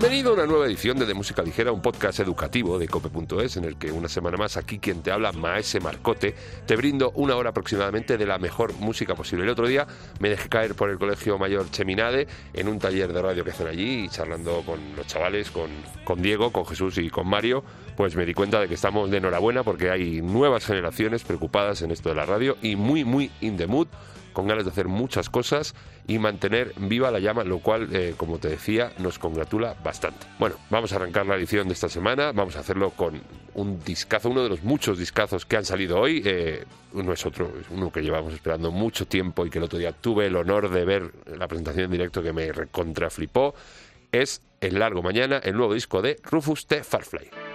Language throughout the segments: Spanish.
Bienvenido a una nueva edición de De Música Ligera, un podcast educativo de cope.es en el que una semana más aquí quien te habla, Maese Marcote, te brindo una hora aproximadamente de la mejor música posible. El otro día me dejé caer por el Colegio Mayor Cheminade en un taller de radio que hacen allí y charlando con los chavales, con, con Diego, con Jesús y con Mario, pues me di cuenta de que estamos de enhorabuena porque hay nuevas generaciones preocupadas en esto de la radio y muy, muy in the mood con ganas de hacer muchas cosas y mantener viva la llama, lo cual, eh, como te decía, nos congratula bastante. Bueno, vamos a arrancar la edición de esta semana, vamos a hacerlo con un discazo, uno de los muchos discazos que han salido hoy, eh, no es otro, es uno que llevamos esperando mucho tiempo y que el otro día tuve el honor de ver la presentación en directo que me recontraflipó, es El Largo Mañana, el nuevo disco de Rufus T. Farfly.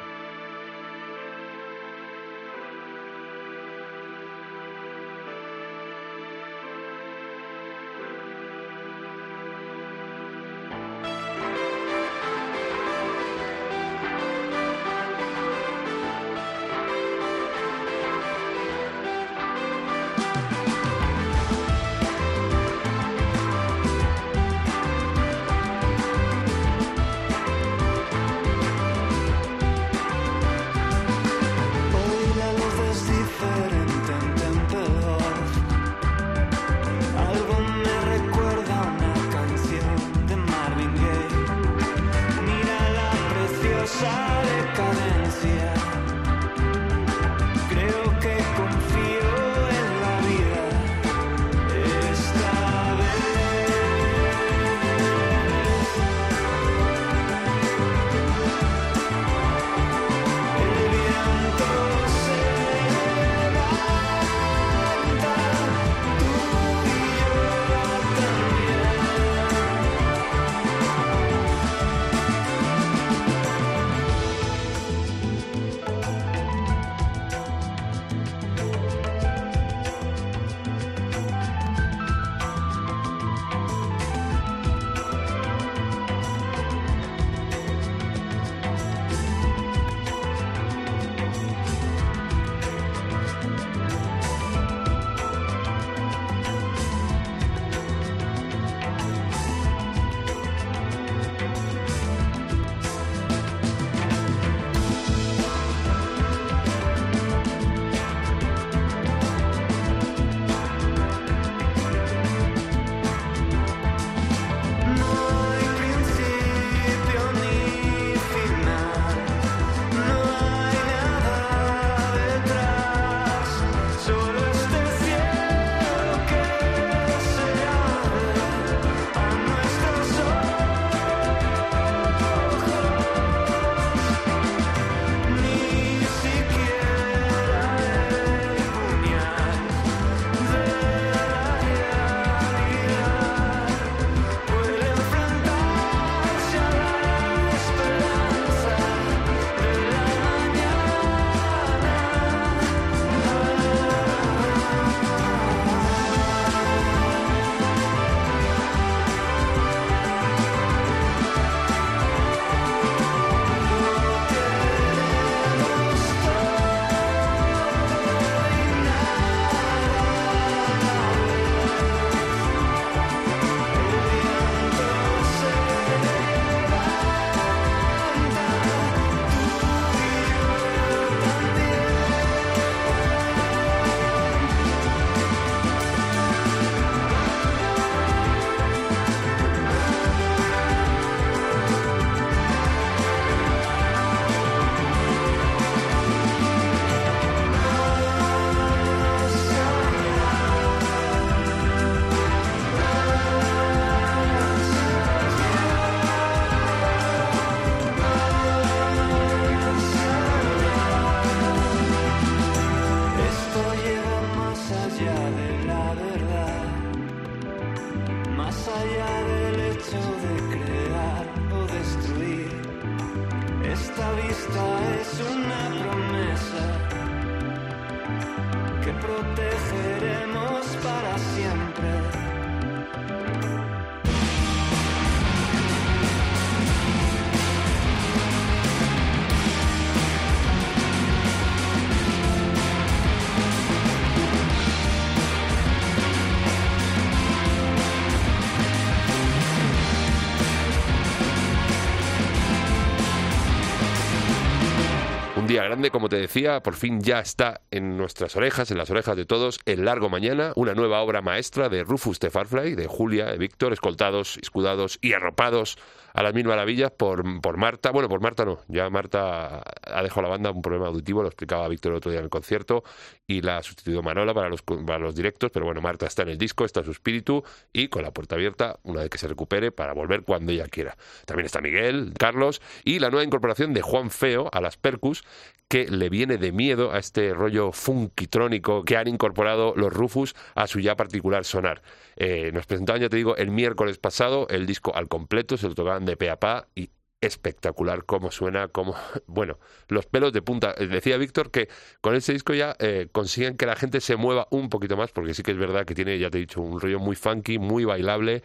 Grande, como te decía, por fin ya está en nuestras orejas, en las orejas de todos, El Largo Mañana, una nueva obra maestra de Rufus de Farfly, de Julia, de Víctor, escoltados, escudados y arropados a las mil maravillas por, por Marta. Bueno, por Marta no, ya Marta ha dejado la banda un problema auditivo, lo explicaba Víctor el otro día en el concierto, y la ha sustituido Manola para los, para los directos, pero bueno, Marta está en el disco, está su espíritu, y con la puerta abierta, una vez que se recupere, para volver cuando ella quiera. También está Miguel, Carlos, y la nueva incorporación de Juan Feo a las Percus, que le viene de miedo a este rollo funkitrónico que han incorporado los Rufus a su ya particular sonar. Eh, nos presentaban, ya te digo, el miércoles pasado el disco al completo, se lo tocaban de pe a pa y espectacular cómo suena, cómo, bueno, los pelos de punta. Eh, decía Víctor que con ese disco ya eh, consiguen que la gente se mueva un poquito más, porque sí que es verdad que tiene, ya te he dicho, un rollo muy funky, muy bailable.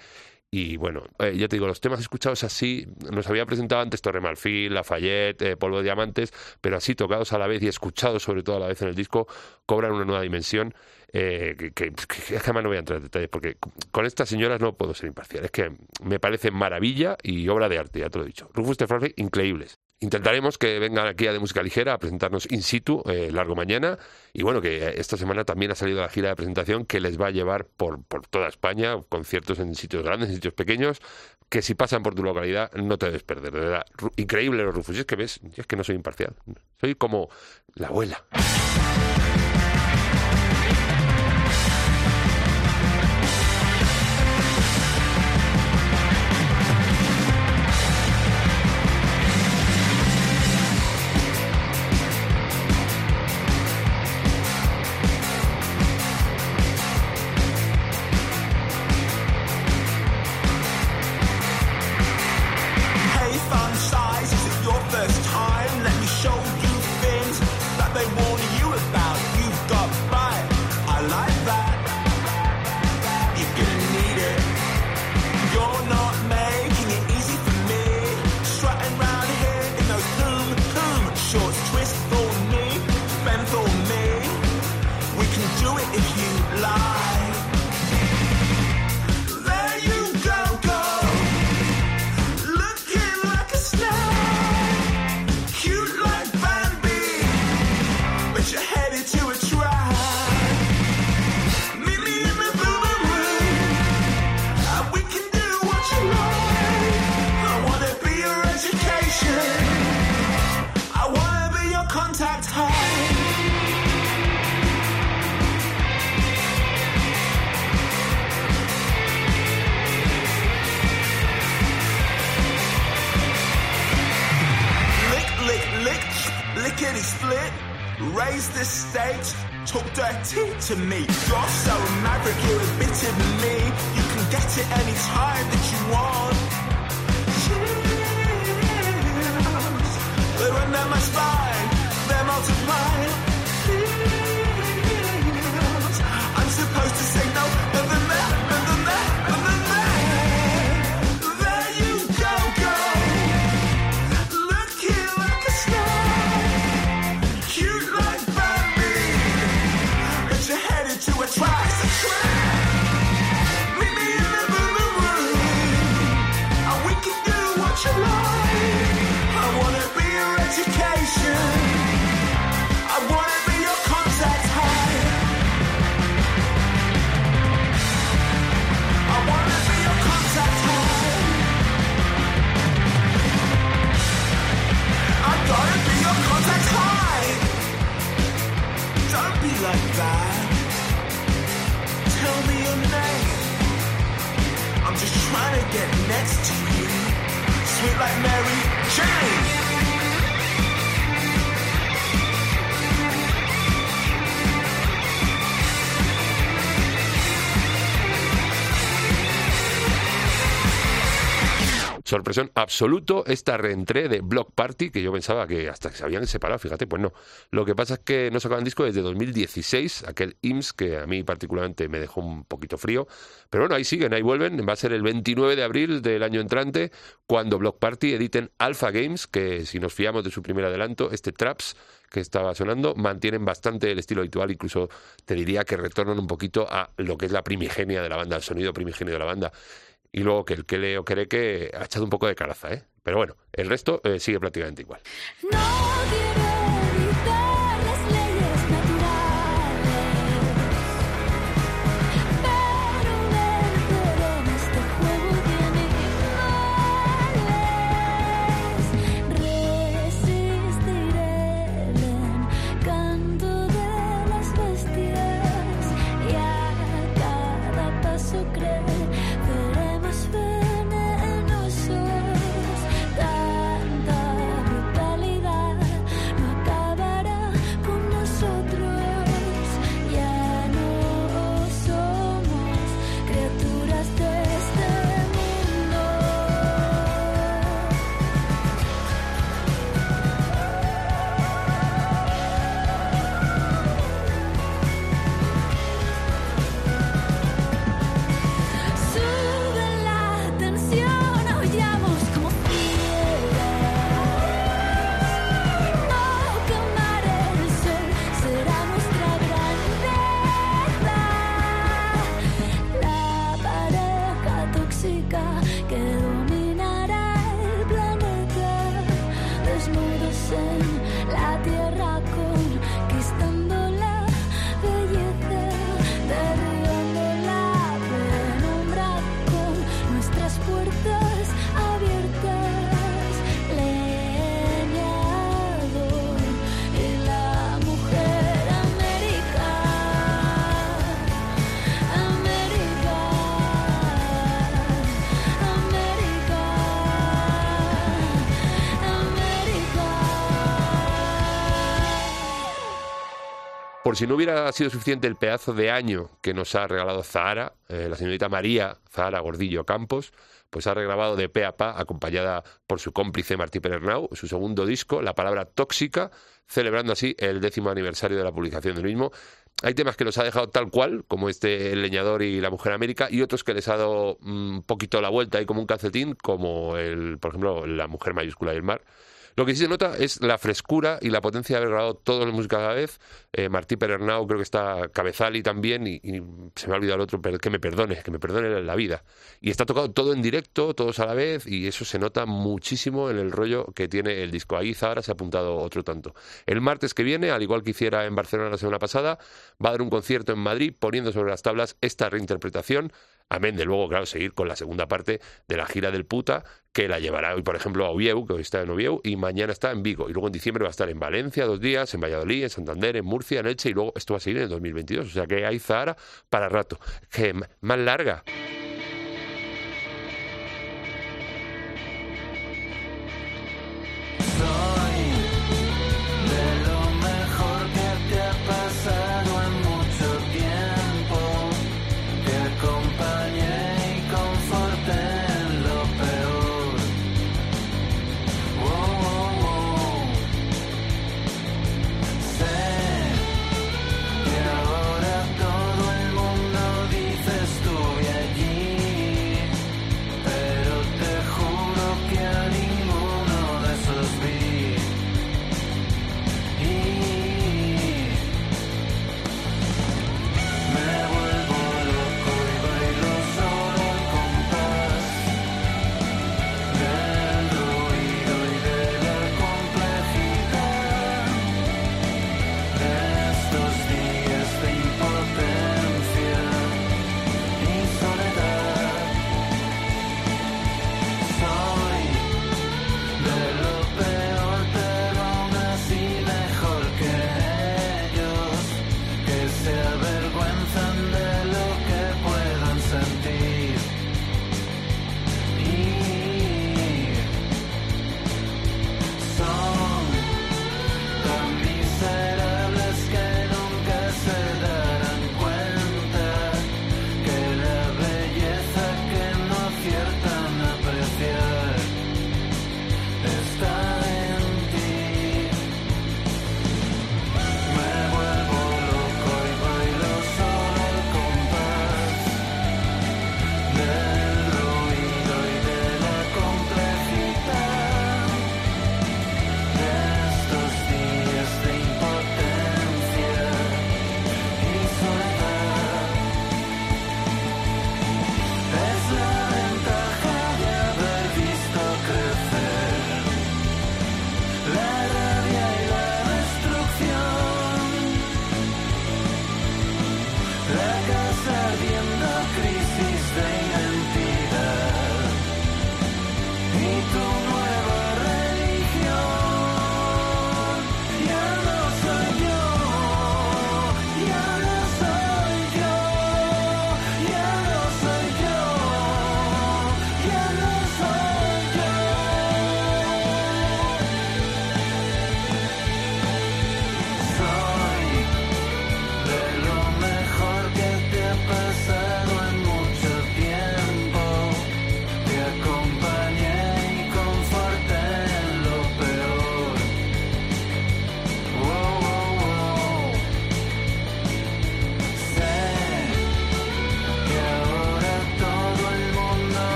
Y bueno, eh, ya te digo, los temas escuchados así, nos había presentado antes Torre Marfil, Lafayette, Polvo de Diamantes, pero así tocados a la vez y escuchados sobre todo a la vez en el disco, cobran una nueva dimensión eh, que, que, jamás no voy a entrar en detalles, porque con estas señoras no puedo ser imparcial. Es que me parece maravilla y obra de arte, ya te lo he dicho. Rufus Stefani, increíbles. Intentaremos que vengan aquí a de música ligera a presentarnos in situ eh, largo mañana. Y bueno que esta semana también ha salido la gira de presentación que les va a llevar por, por toda España conciertos en sitios grandes en sitios pequeños que si pasan por tu localidad no te debes perder. De verdad increíble los Rufus que ves es que no soy imparcial. Soy como la abuela goodbye. To get next to you. Sweet like Mary Jane. Sorpresión absoluto esta reentré de Block Party, que yo pensaba que hasta que se habían separado, fíjate, pues no. Lo que pasa es que no sacaban disco desde 2016, aquel IMSS que a mí particularmente me dejó un poquito frío. Pero bueno, ahí siguen, ahí vuelven. Va a ser el 29 de abril del año entrante, cuando Block Party editen Alpha Games, que si nos fiamos de su primer adelanto, este Traps que estaba sonando, mantienen bastante el estilo habitual, incluso te diría que retornan un poquito a lo que es la primigenia de la banda, el sonido primigenio de la banda y luego que el que leo cree que ha echado un poco de caraza, ¿eh? Pero bueno, el resto eh, sigue prácticamente igual. Nadie Por si no hubiera sido suficiente el pedazo de año que nos ha regalado Zahara, eh, la señorita María Zahara Gordillo Campos, pues ha regrabado de pe a pa, acompañada por su cómplice Martí Perernau, su segundo disco, La Palabra Tóxica, celebrando así el décimo aniversario de la publicación del mismo. Hay temas que los ha dejado tal cual, como este El Leñador y La Mujer América, y otros que les ha dado un poquito la vuelta ahí como un calcetín, como el, por ejemplo, La Mujer Mayúscula y el Mar. Lo que sí se nota es la frescura y la potencia de haber grabado todo la música a la vez. Eh, Martí creo que está Cabezali también y, y se me ha olvidado el otro, pero que me perdone, que me perdone la vida. Y está tocado todo en directo, todos a la vez y eso se nota muchísimo en el rollo que tiene el disco. Ahí Zahara se ha apuntado otro tanto. El martes que viene, al igual que hiciera en Barcelona la semana pasada, va a dar un concierto en Madrid poniendo sobre las tablas esta reinterpretación Amén de luego, claro, seguir con la segunda parte de la gira del puta, que la llevará hoy, por ejemplo, a Oviedo, que hoy está en Oviedo, y mañana está en Vigo. Y luego en diciembre va a estar en Valencia dos días, en Valladolid, en Santander, en Murcia, en Elche, y luego esto va a seguir en el 2022. O sea que hay Zahara para rato. Que más larga.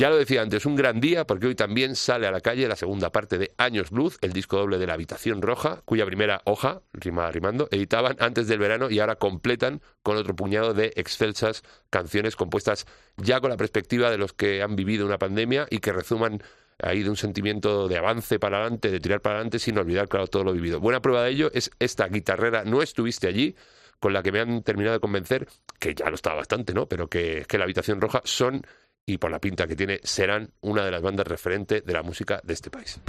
Ya lo decía antes, un gran día porque hoy también sale a la calle la segunda parte de Años Blues, el disco doble de la Habitación Roja, cuya primera hoja, rima rimando, editaban antes del verano y ahora completan con otro puñado de excelsas canciones compuestas ya con la perspectiva de los que han vivido una pandemia y que rezuman ahí de un sentimiento de avance para adelante, de tirar para adelante sin olvidar, claro, todo lo vivido. Buena prueba de ello es esta guitarrera No estuviste allí, con la que me han terminado de convencer, que ya lo estaba bastante, ¿no? Pero que, que la Habitación Roja son y por la pinta que tiene serán una de las bandas referente de la música de este país.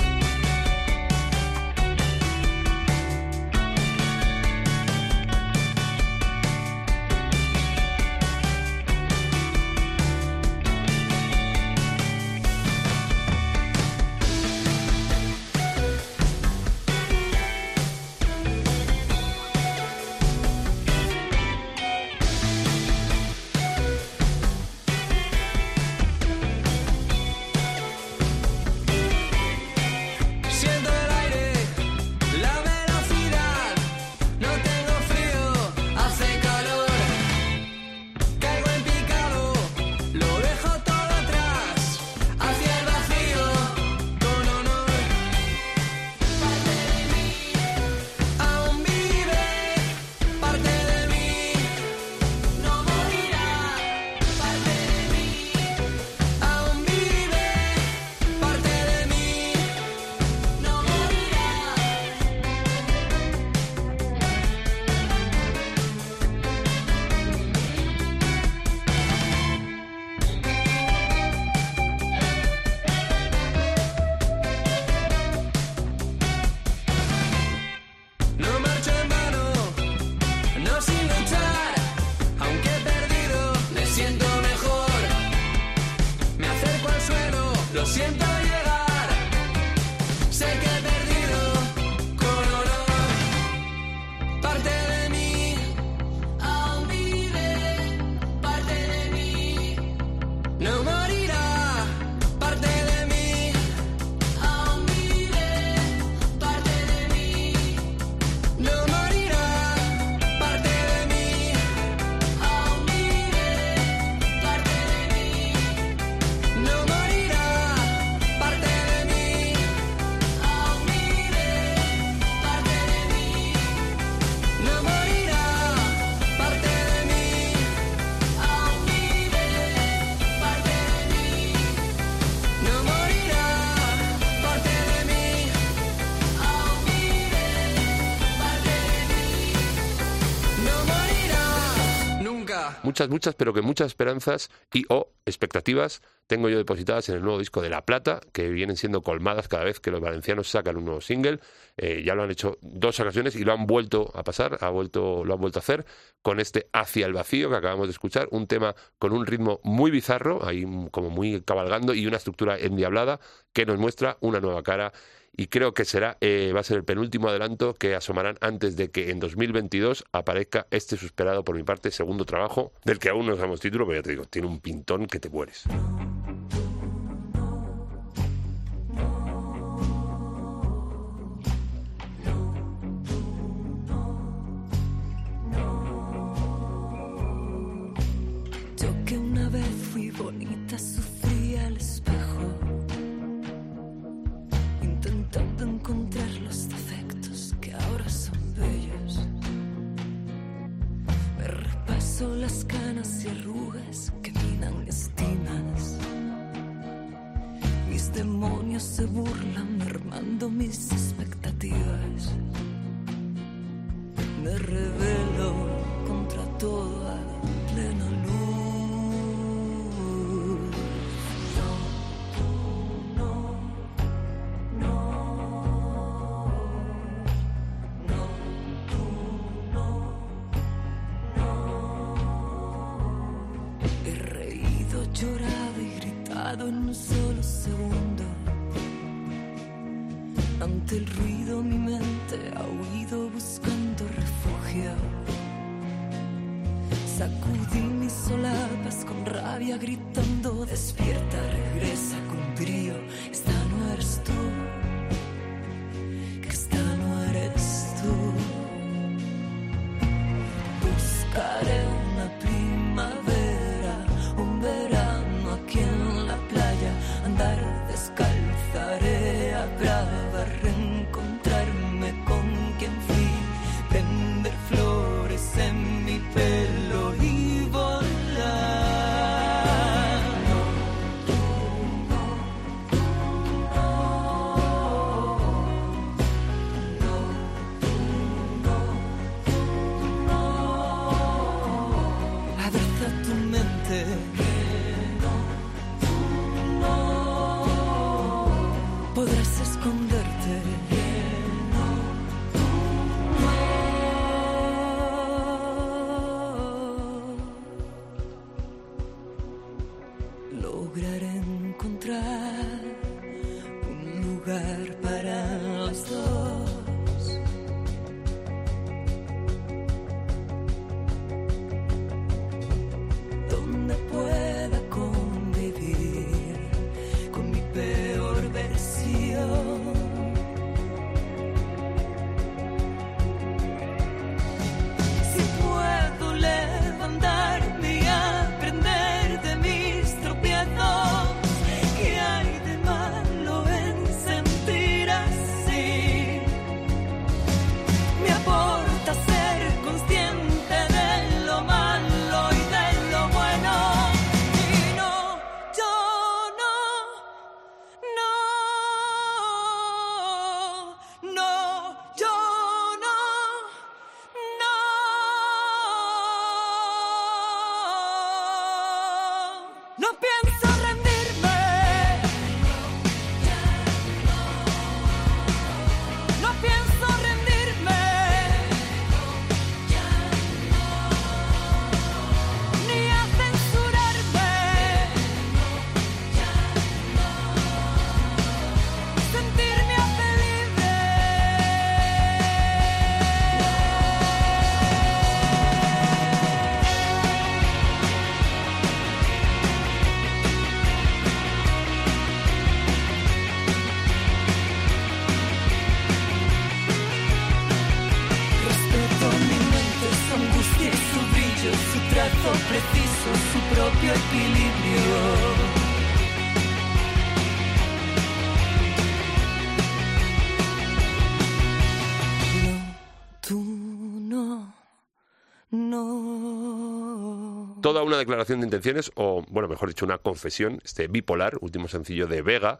Muchas, muchas, pero que muchas esperanzas y o expectativas tengo yo depositadas en el nuevo disco de La Plata, que vienen siendo colmadas cada vez que los valencianos sacan un nuevo single. Eh, ya lo han hecho dos ocasiones y lo han vuelto a pasar, ha vuelto, lo han vuelto a hacer con este Hacia el Vacío que acabamos de escuchar, un tema con un ritmo muy bizarro, ahí como muy cabalgando y una estructura endiablada que nos muestra una nueva cara y creo que será eh, va a ser el penúltimo adelanto que asomarán antes de que en 2022 aparezca este superado por mi parte segundo trabajo del que aún no sabemos título pero ya te digo tiene un pintón que te mueres las canas y arrugas que minan estimas. Mis demonios se burlan mermando mis expectativas. Me rebelo del ruido. Toda una declaración de intenciones, o bueno, mejor dicho, una confesión, este bipolar, último sencillo de Vega,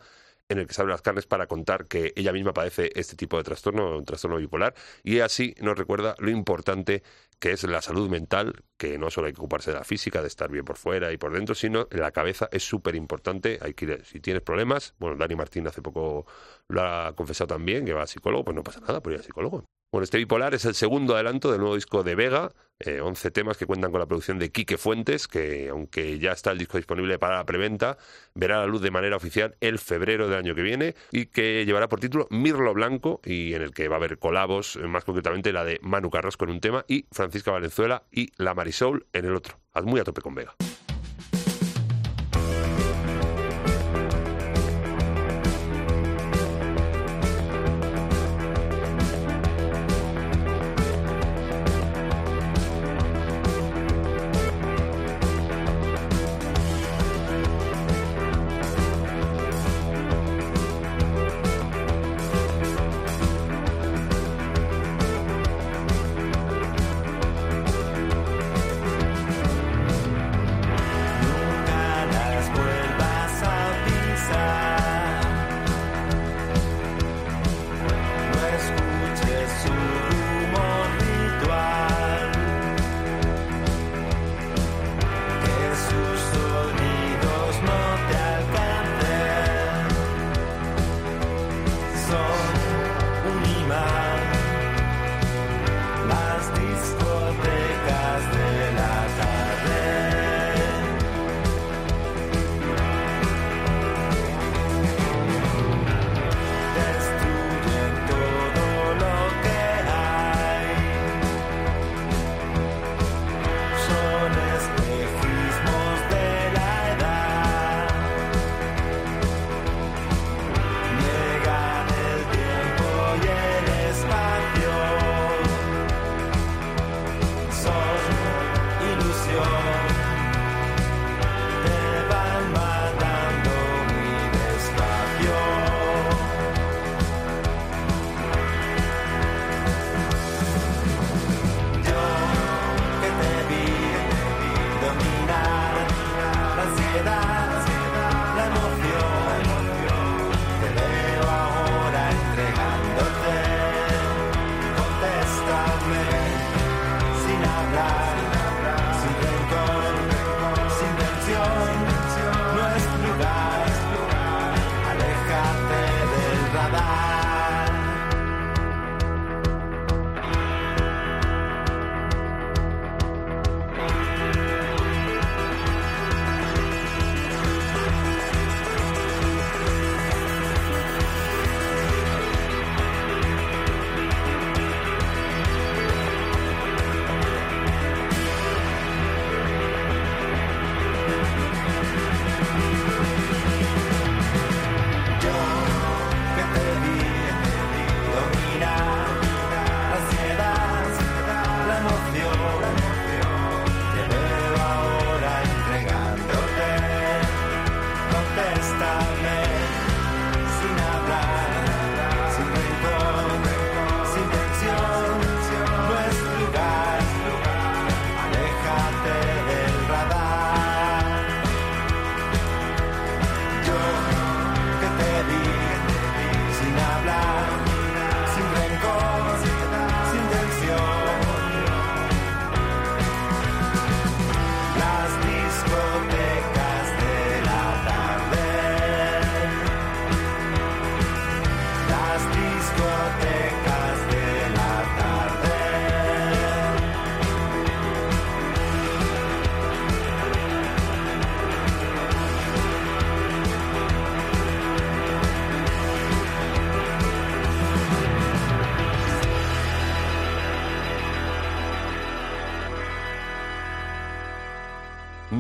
en el que se las carnes para contar que ella misma padece este tipo de trastorno, un trastorno bipolar, y así nos recuerda lo importante que es la salud mental, que no solo hay que ocuparse de la física, de estar bien por fuera y por dentro, sino la cabeza es súper importante. Hay que ir- si tienes problemas, bueno, Dani Martín hace poco lo ha confesado también, que va a psicólogo, pues no pasa nada por ir al psicólogo. Bueno, este bipolar es el segundo adelanto del nuevo disco de Vega, eh, 11 temas que cuentan con la producción de Quique Fuentes, que aunque ya está el disco disponible para la preventa, verá la luz de manera oficial el febrero del año que viene y que llevará por título Mirlo Blanco y en el que va a haber colabos, eh, más concretamente la de Manu Carrasco en un tema y Francisca Valenzuela y La Marisol en el otro. Haz muy a tope con Vega. mind.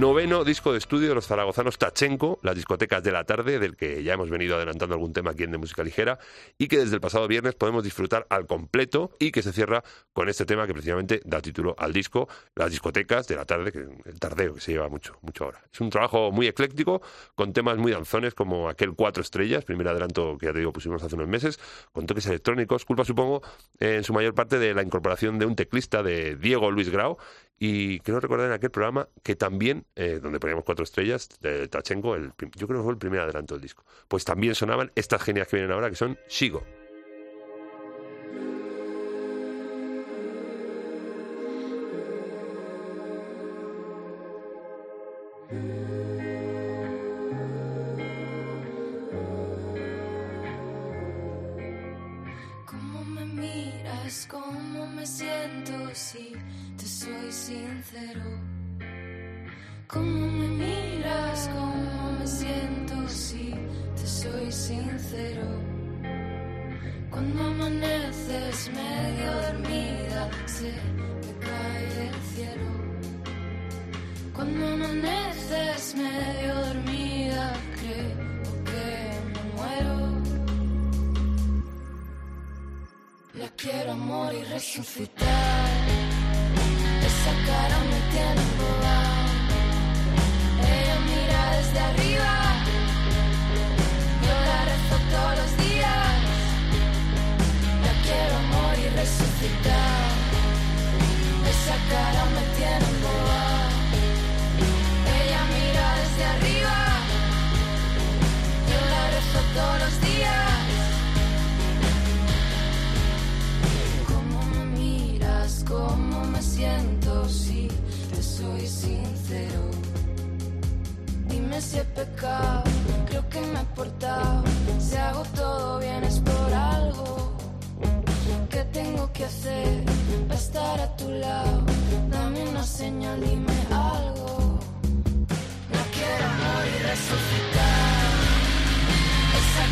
Noveno disco de estudio de los zaragozanos Tachenko, las discotecas de la tarde, del que ya hemos venido adelantando algún tema aquí en De Música Ligera, y que desde el pasado viernes podemos disfrutar al completo y que se cierra con este tema que precisamente da título al disco, las discotecas de la tarde, que el tardeo que se lleva mucho, mucho ahora. Es un trabajo muy ecléctico, con temas muy danzones como aquel Cuatro Estrellas, primer adelanto que ya te digo pusimos hace unos meses, con toques electrónicos, culpa supongo en su mayor parte de la incorporación de un teclista de Diego Luis Grau, y quiero recordar en aquel programa que también, eh, donde poníamos cuatro estrellas, de Tachenko, el, yo creo que fue el primer adelanto del disco, pues también sonaban estas genias que vienen ahora, que son Shigo.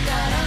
Esa cara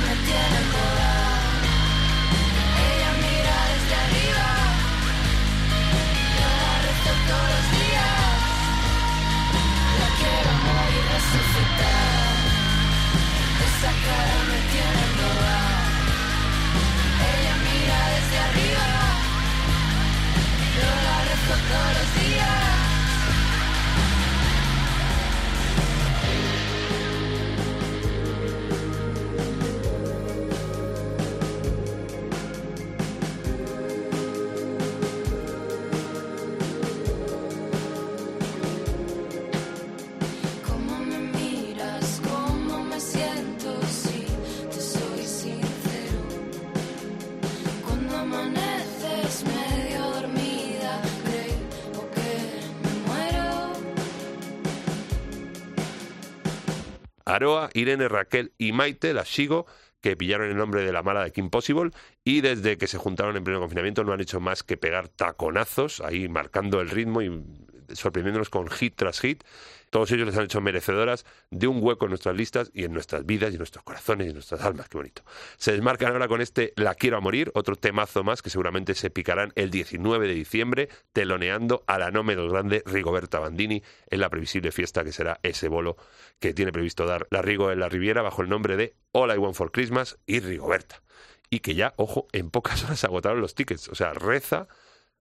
Aroa, Irene, Raquel y Maite, las Shigo, que pillaron el nombre de la mala de Kim Possible y desde que se juntaron en pleno confinamiento no han hecho más que pegar taconazos, ahí marcando el ritmo y sorprendiéndonos con hit tras hit. Todos ellos les han hecho merecedoras de un hueco en nuestras listas y en nuestras vidas y en nuestros corazones y en nuestras almas. Qué bonito. Se desmarcan ahora con este La quiero a morir, otro temazo más que seguramente se picarán el 19 de diciembre, teloneando a la no menos grande Rigoberta Bandini en la previsible fiesta que será ese bolo que tiene previsto dar la Rigo en la Riviera bajo el nombre de All I Want for Christmas y Rigoberta. Y que ya, ojo, en pocas horas agotaron los tickets. O sea, reza,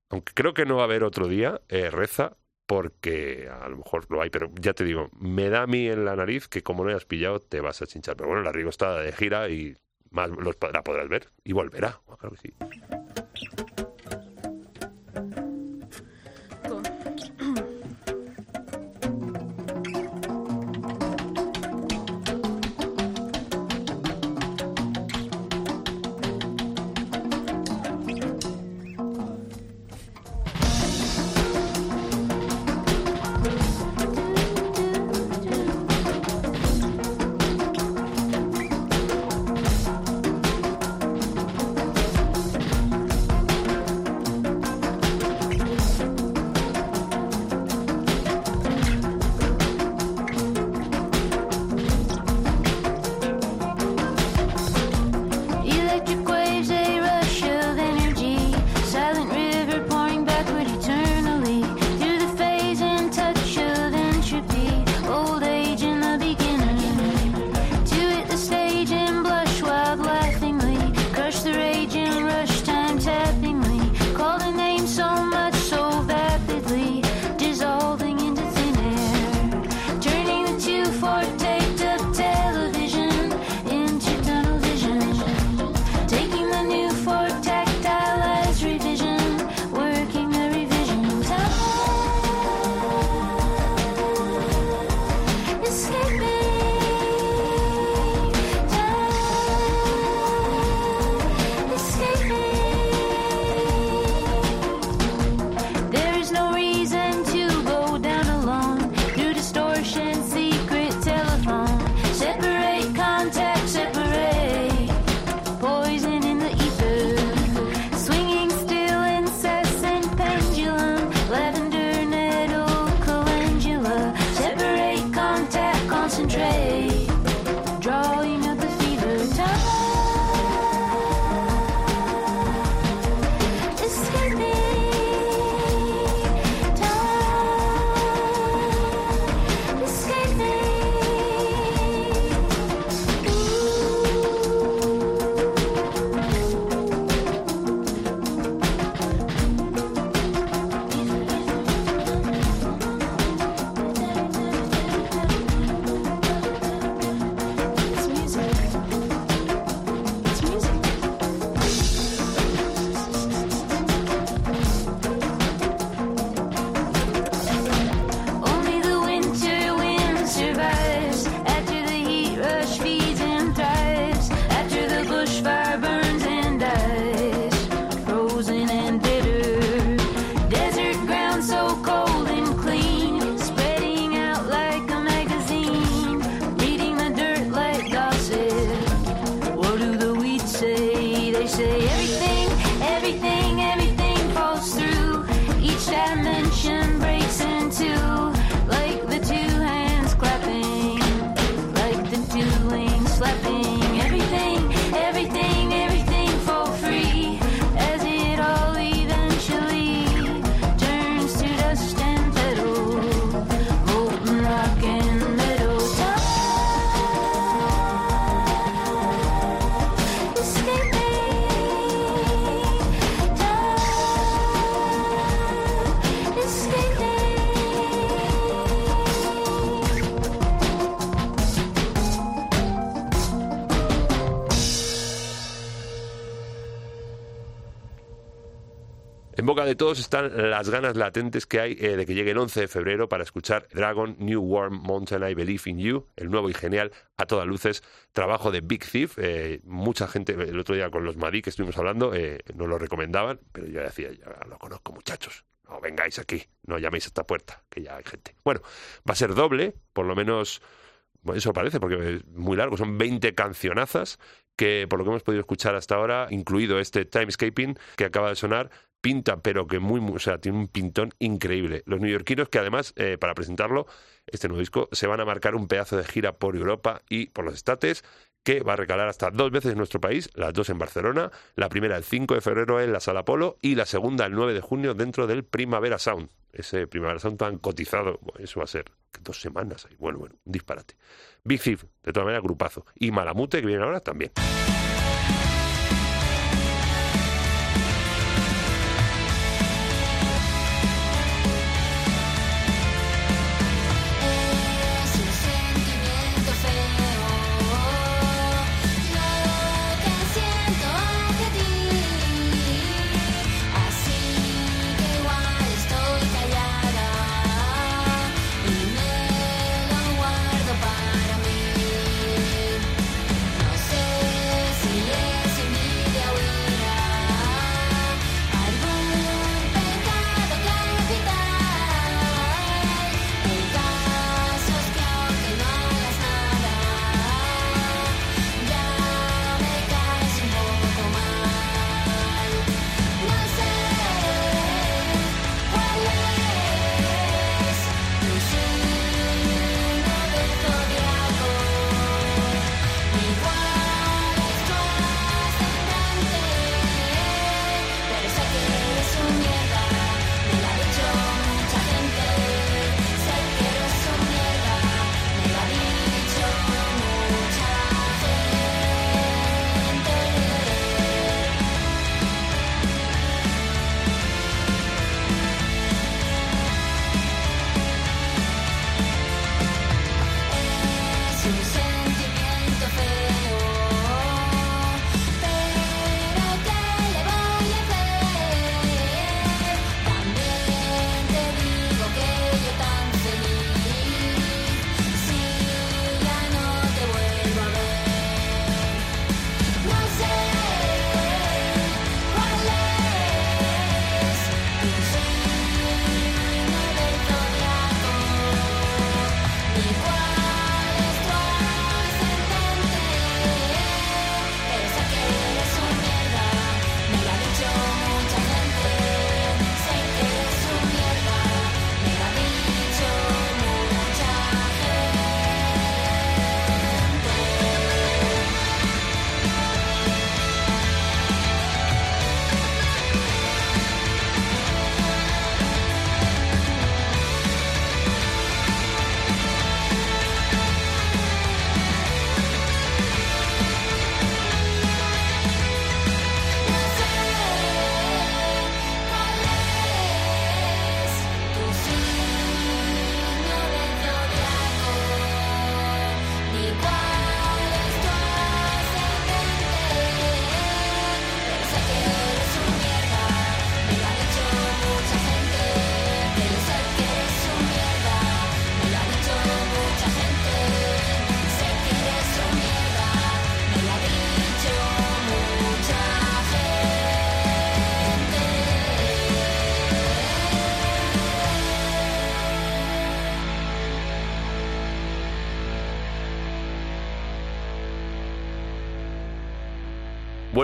aunque creo que no va a haber otro día, eh, reza porque a lo mejor lo hay, pero ya te digo, me da a mí en la nariz que como no hayas pillado te vas a chinchar. Pero bueno, la Rigo está de gira y más los, la podrás ver y volverá. Claro que sí. De todos están las ganas latentes que hay eh, de que llegue el 11 de febrero para escuchar Dragon New Warm Mountain I Believe in You, el nuevo y genial, a todas luces, trabajo de Big Thief. Eh, mucha gente, el otro día con los Madí que estuvimos hablando, eh, nos lo recomendaban, pero yo decía, ya lo conozco muchachos, no vengáis aquí, no llaméis a esta puerta, que ya hay gente. Bueno, va a ser doble, por lo menos, eso parece, porque es muy largo, son 20 cancionazas que por lo que hemos podido escuchar hasta ahora, incluido este Timescaping que acaba de sonar, pinta, pero que muy, muy- o sea, tiene un pintón increíble. Los neoyorquinos que además, eh, para presentarlo, este nuevo disco, se van a marcar un pedazo de gira por Europa y por los estates que va a recalar hasta dos veces en nuestro país, las dos en Barcelona, la primera el 5 de febrero en la Sala Polo y la segunda el 9 de junio dentro del Primavera Sound. Ese Primavera Sound tan cotizado, bueno, eso va a ser dos semanas ahí. Bueno, bueno, un disparate. Big Thief, de todas maneras, grupazo. Y Malamute, que viene ahora, también.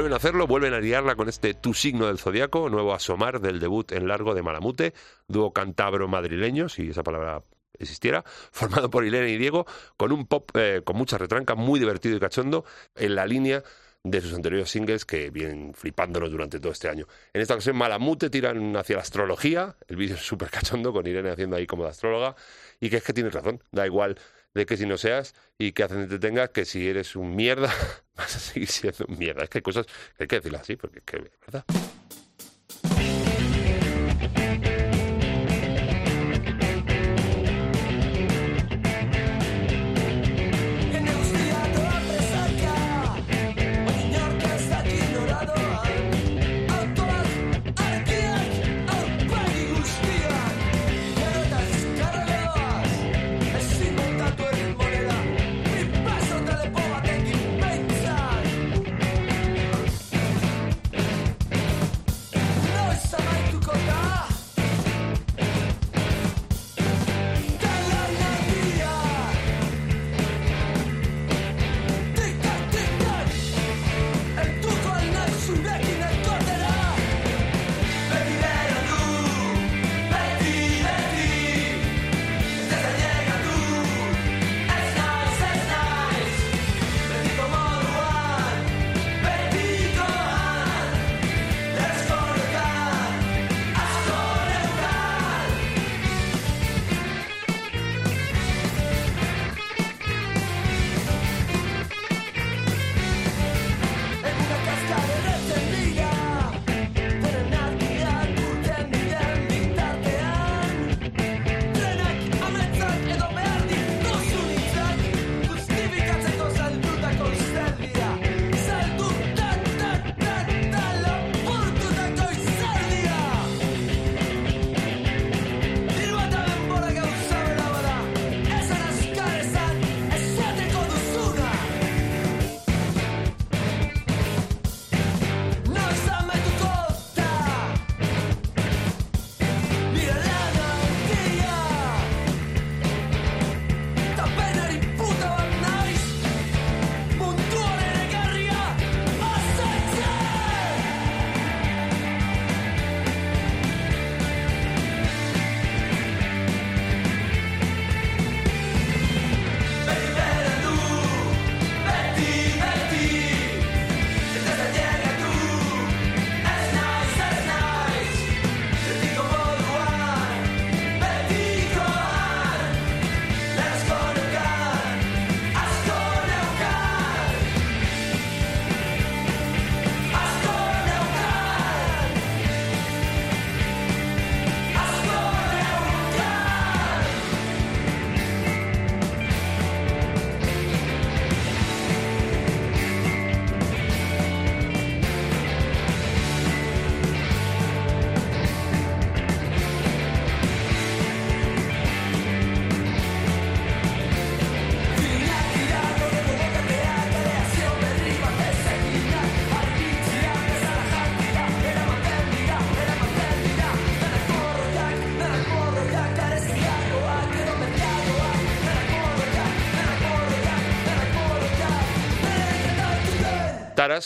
Vuelven a hacerlo, vuelven a liarla con este Tu signo del zodiaco, nuevo asomar del debut en largo de Malamute, dúo cantabro madrileño, si esa palabra existiera, formado por Irene y Diego, con un pop eh, con mucha retranca, muy divertido y cachondo, en la línea de sus anteriores singles que vienen flipándonos durante todo este año. En esta ocasión, Malamute tiran hacia la astrología, el vídeo es súper cachondo, con Irene haciendo ahí como de astróloga, y que es que tienes razón, da igual de que si no seas y que hacen te tengas, que si eres un mierda, vas a seguir siendo un mierda. Es que hay cosas que hay que decirlas así, porque es que es verdad.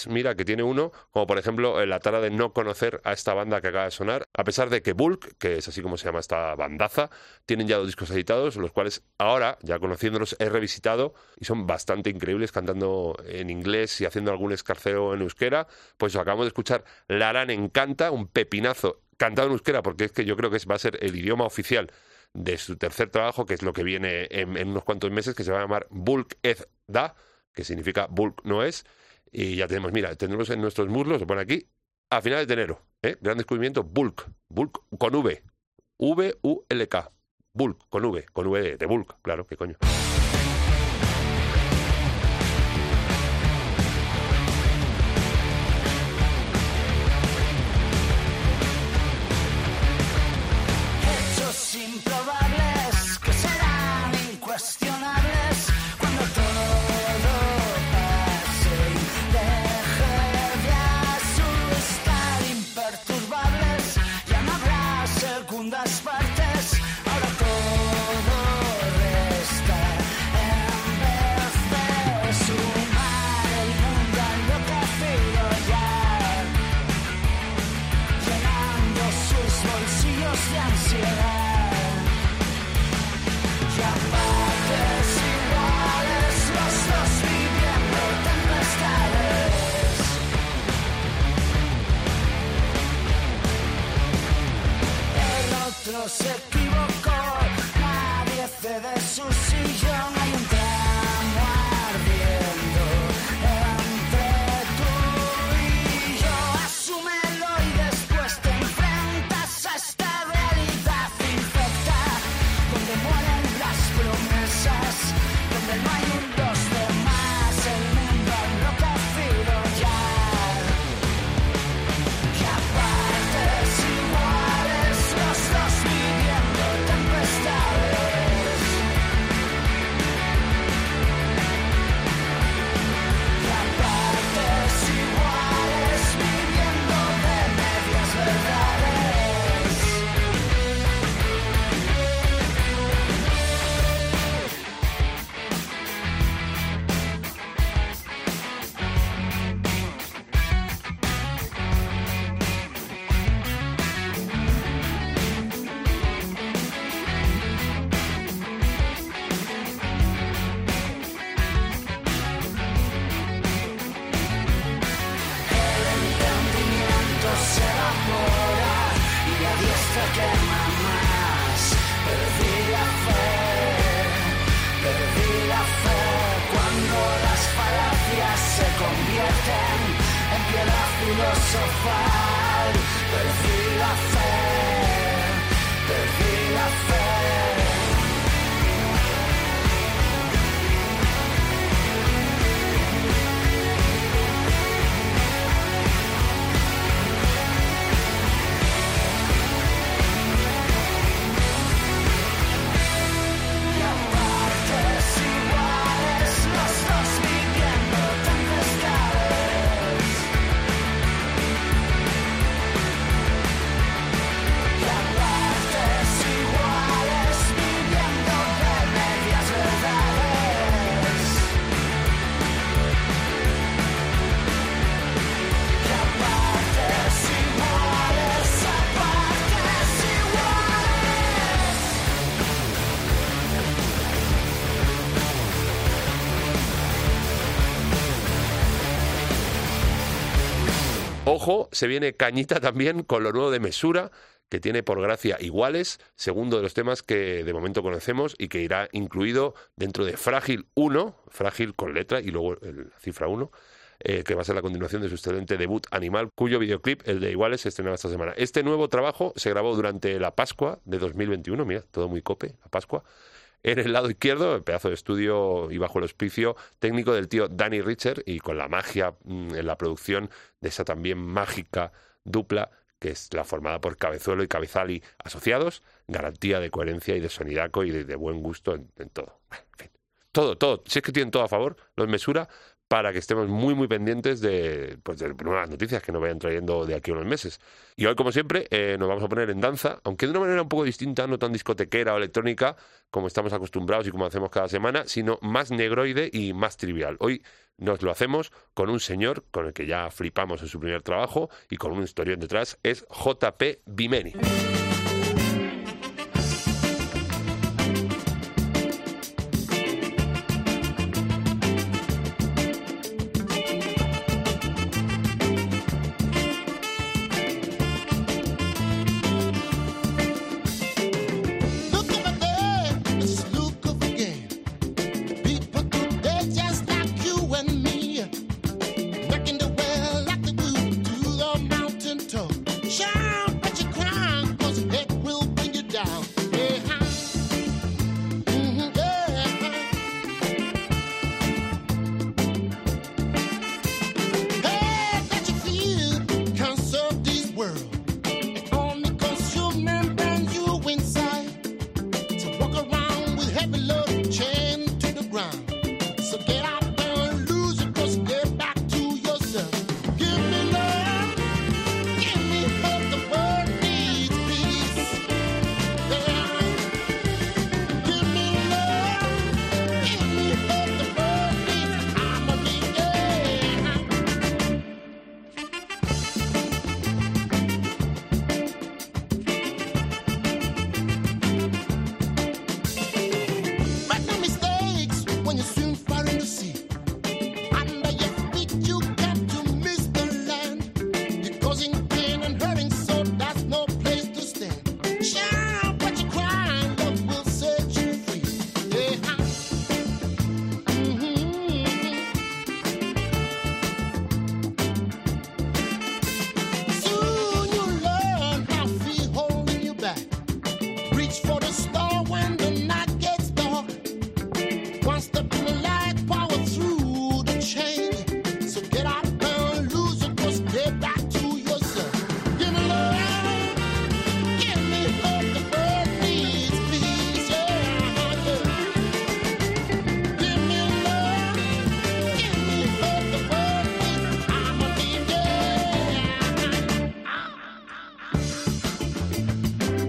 Mira, que tiene uno, como por ejemplo eh, la tara de no conocer a esta banda que acaba de sonar, a pesar de que Bulk, que es así como se llama esta bandaza, tienen ya dos discos editados, los cuales ahora, ya conociéndolos, he revisitado y son bastante increíbles cantando en inglés y haciendo algún escarceo en euskera. Pues acabamos de escuchar Laran Encanta, un pepinazo cantado en euskera, porque es que yo creo que va a ser el idioma oficial de su tercer trabajo, que es lo que viene en, en unos cuantos meses, que se va a llamar Bulk Ez Da, que significa Bulk no es. Y ya tenemos, mira, tenemos en nuestros muslos, lo pone aquí, a finales de enero. ¿eh? Gran descubrimiento, Bulk. Bulk con V. V-U-L-K. Bulk, con V. Con V de Bulk, claro, qué coño. Ojo, se viene cañita también con lo nuevo de Mesura, que tiene por gracia iguales, segundo de los temas que de momento conocemos y que irá incluido dentro de Frágil 1, Frágil con letra y luego la cifra 1, eh, que va a ser la continuación de su excelente debut Animal, cuyo videoclip, el de Iguales, se estrenaba esta semana. Este nuevo trabajo se grabó durante la Pascua de 2021, mira, todo muy cope, la Pascua, en el lado izquierdo, el pedazo de estudio y bajo el auspicio técnico del tío Danny Richer y con la magia mm, en la producción de esa también mágica dupla que es la formada por Cabezuelo y Cabezali asociados, garantía de coherencia y de sonidaco y de, buen gusto en, en todo. En fin, todo, todo. Si es que tienen todo a favor, los mesura para que estemos muy, muy pendientes de, pues, de nuevas noticias que nos vayan trayendo de aquí a unos meses. Y hoy, como siempre, eh, nos vamos a poner en danza, aunque de una manera un poco distinta, no tan discotequera o electrónica como estamos acostumbrados y como hacemos cada semana, sino más negroide y más trivial. Hoy nos lo hacemos con un señor con el que ya flipamos en su primer trabajo y con un historión detrás, es JP Bimeni. y'all.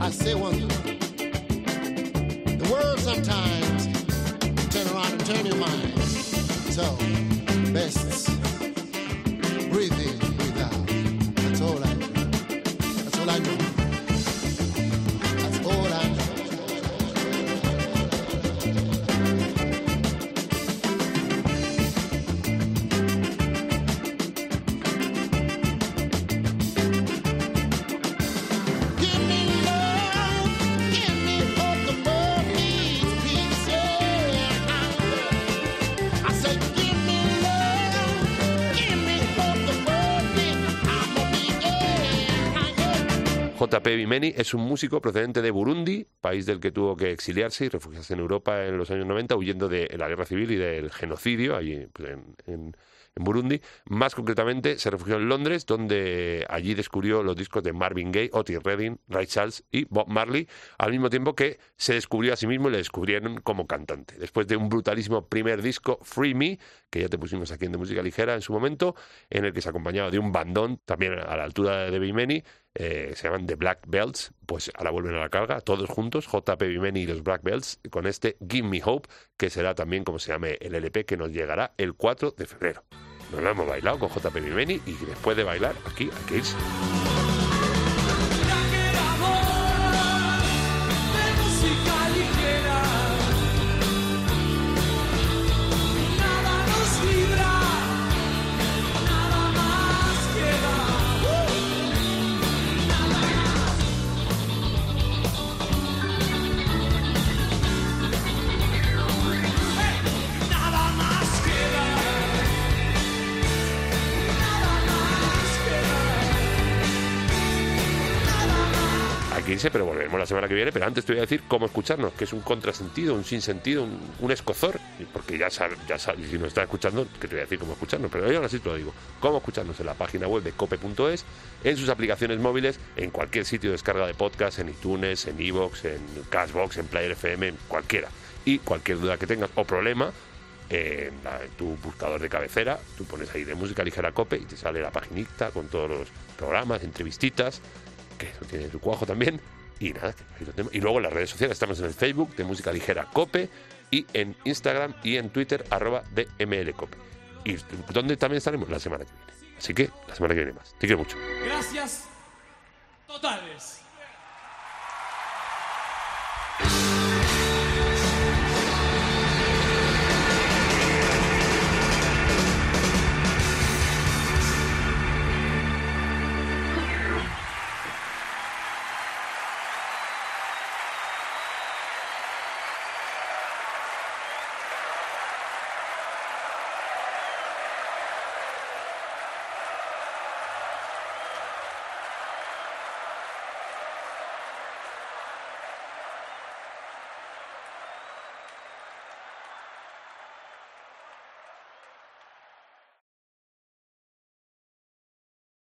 I say one thing. The world sometimes turn around and turn your mind. So, best JP Bimeni es un músico procedente de Burundi, país del que tuvo que exiliarse y refugiarse en Europa en los años 90, huyendo de la guerra civil y del genocidio allí pues, en Burundi. Más concretamente, se refugió en Londres, donde allí descubrió los discos de Marvin Gaye, Otis Redding, Ray Charles y Bob Marley, al mismo tiempo que se descubrió a sí mismo y le descubrieron como cantante. Después de un brutalísimo primer disco, Free Me, que ya te pusimos aquí en De Música Ligera en su momento, en el que se acompañaba de un bandón, también a la altura de Bimeni, eh, se llaman The Black Belts, pues ahora vuelven a la carga, todos juntos, JP Bimeni y los Black Belts, con este Give Me Hope, que será también como se llame el LP, que nos llegará el 4 de febrero. Nos lo hemos bailado con JP Bimeni y después de bailar, aquí hay que. Pero volveremos la semana que viene. Pero antes te voy a decir cómo escucharnos, que es un contrasentido, un sinsentido, un, un escozor. Porque ya sabes, ya sabes, si nos estás escuchando, que te voy a decir cómo escucharnos. Pero yo ahora sí te lo digo. Cómo escucharnos en la página web de cope.es, en sus aplicaciones móviles, en cualquier sitio de descarga de podcast, en iTunes, en iVoox, en Cashbox, en Player FM, en cualquiera. Y cualquier duda que tengas o problema, en, tu buscador de cabecera, tú pones ahí de música ligera cope y te sale la paginita con todos los programas, entrevistitas, que eso tiene tu cuajo también. Y nada, y luego las redes sociales, estamos en el Facebook de Música Ligera Cope y en Instagram y en Twitter arroba DMLCope. Y donde también estaremos la semana que viene. Así que la semana que viene más. Te quiero mucho. Gracias. Totales.